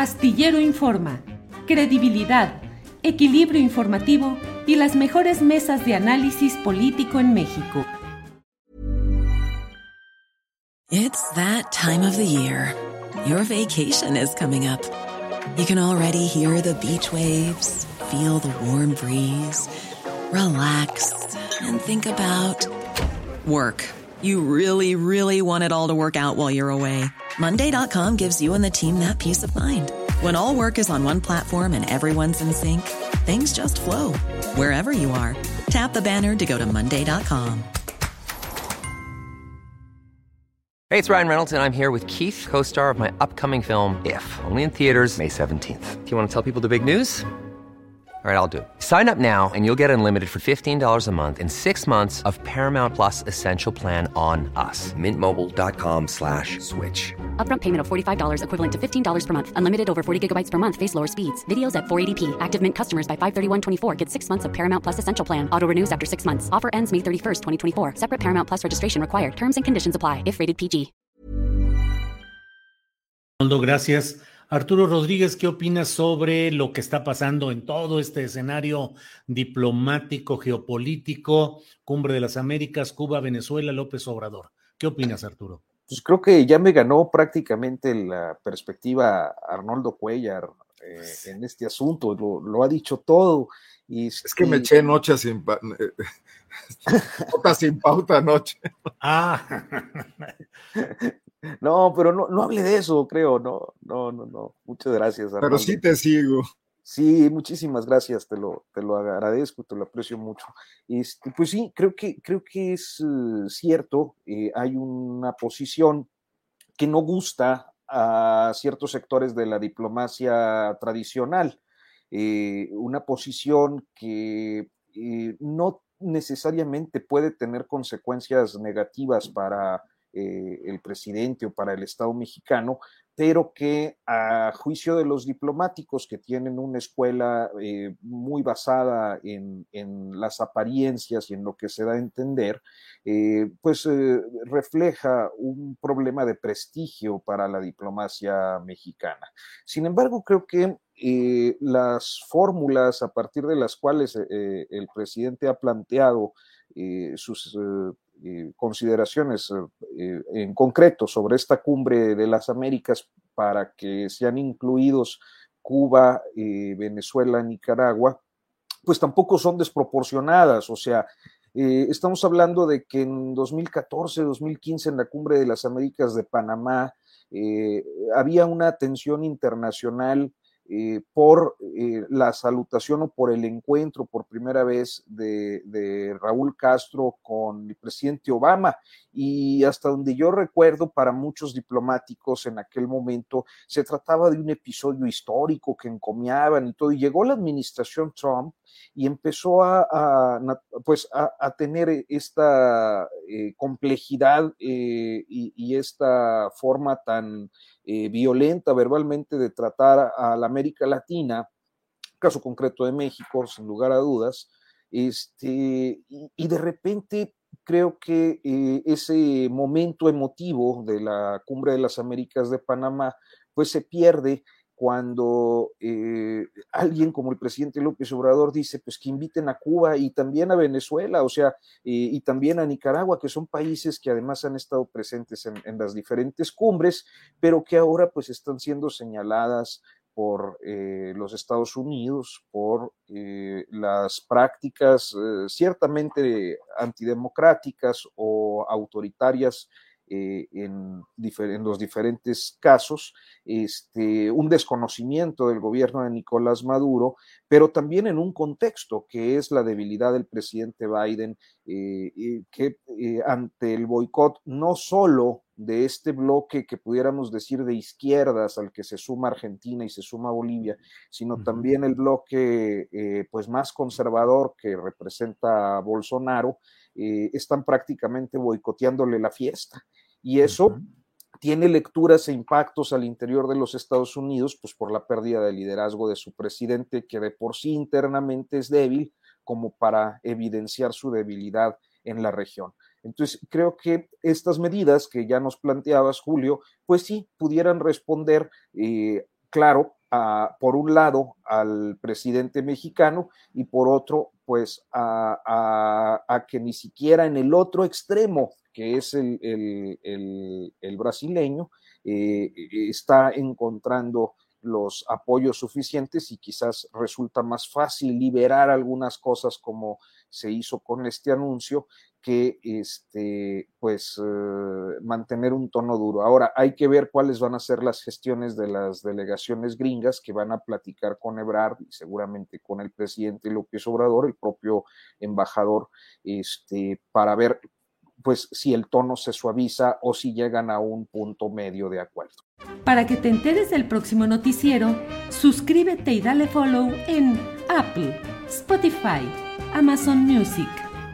Astillero Informa, credibilidad, equilibrio informativo y las mejores mesas de análisis político en México. It's that time of the year. Your vacation is coming up. You can already hear the beach waves, feel the warm breeze, relax and think about work. You really, really want it all to work out while you're away. Monday.com gives you and the team that peace of mind. When all work is on one platform and everyone's in sync, things just flow wherever you are. Tap the banner to go to Monday.com. Hey, it's Ryan Reynolds, and I'm here with Keith, co star of my upcoming film, If, only in theaters, May 17th. Do you want to tell people the big news? All right, I'll do it. Sign up now and you'll get unlimited for $15 a month in six months of Paramount Plus Essential Plan on us. Mintmobile.com slash switch. Upfront payment of $45 equivalent to $15 per month. Unlimited over 40 gigabytes per month. Face lower speeds. Videos at 480p. Active Mint customers by 531.24 get six months of Paramount Plus Essential Plan. Auto renews after six months. Offer ends May 31st, 2024. Separate Paramount Plus registration required. Terms and conditions apply if rated PG. Gracias. Arturo Rodríguez, ¿qué opinas sobre lo que está pasando en todo este escenario diplomático, geopolítico, Cumbre de las Américas, Cuba, Venezuela, López Obrador? ¿Qué opinas, Arturo? Pues creo que ya me ganó prácticamente la perspectiva Arnoldo Cuellar eh, en este asunto, lo, ha dicho todo. Y, es que me eché noche sin, sin pauta anoche. Ah. No, pero no, no hable de eso, creo, no, no, no, no. Muchas gracias. Pero sí te sigo. Sí, muchísimas gracias, te lo, te lo agradezco, te lo aprecio mucho. Este, pues sí, creo que, creo que es eh, cierto, eh, hay una posición que no gusta a ciertos sectores de la diplomacia tradicional, eh, una posición que no necesariamente puede tener consecuencias negativas para eh, el presidente o para el Estado mexicano, pero que a juicio de los diplomáticos que tienen una escuela eh, muy basada en, las apariencias y en lo que se da a entender, eh, pues refleja un problema de prestigio para la diplomacia mexicana. Sin embargo, creo que las fórmulas a partir de las cuales el presidente ha planteado sus eh, consideraciones eh, en concreto sobre esta cumbre de las Américas para que sean incluidos Cuba, eh, Venezuela, Nicaragua, pues tampoco son desproporcionadas. O sea, estamos hablando de que en 2014, 2015, en la cumbre de las Américas de Panamá, había una atención internacional eh, por eh, la salutación o por el encuentro por primera vez de, Raúl Castro con el presidente Obama. Y hasta donde yo recuerdo, para muchos diplomáticos en aquel momento, se trataba de un episodio histórico que encomiaban y todo. Y llegó la administración Trump y empezó a, pues a, tener esta eh, complejidad y, y, esta forma tan eh, violenta verbalmente de tratar a la América Latina, caso concreto de México, sin lugar a dudas, este, y, de repente creo que eh, ese momento emotivo de la Cumbre de las Américas de Panamá, pues se pierde cuando eh, alguien como el presidente López Obrador dice, pues que inviten a Cuba y también a Venezuela, o sea, eh, y también a Nicaragua, que son países que además han estado presentes en, las diferentes cumbres, pero que ahora pues están siendo señaladas por eh, los Estados Unidos, por las prácticas ciertamente antidemocráticas o autoritarias eh, en, los diferentes casos, este, un desconocimiento del gobierno de Nicolás Maduro, pero también en un contexto que es la debilidad del presidente Biden, eh, que eh, ante el boicot no solo de este bloque que pudiéramos decir de izquierdas al que se suma Argentina y se suma Bolivia, sino también el bloque pues más conservador que representa a Bolsonaro, están prácticamente boicoteándole la fiesta. Y eso tiene lecturas e impactos al interior de los Estados Unidos, pues por la pérdida de liderazgo de su presidente, que de por sí internamente es débil, como para evidenciar su debilidad en la región. Entonces, creo que estas medidas que ya nos planteabas, Julio, pues sí, pudieran responder eh, claro, a, por un lado al presidente mexicano y por otro, pues a, que ni siquiera en el otro extremo, que es el, el, el, brasileño, eh, está encontrando los apoyos suficientes y quizás resulta más fácil liberar algunas cosas como se hizo con este anuncio que este pues eh, mantener un tono duro. Ahora hay que ver cuáles van a ser las gestiones de las delegaciones gringas que van a platicar con Ebrard y seguramente con el presidente López Obrador, el propio embajador, este, para ver pues si el tono se suaviza o si llegan a un punto medio de acuerdo. Para que te enteres del próximo noticiero, suscríbete y dale follow en Apple, Spotify, Amazon Music,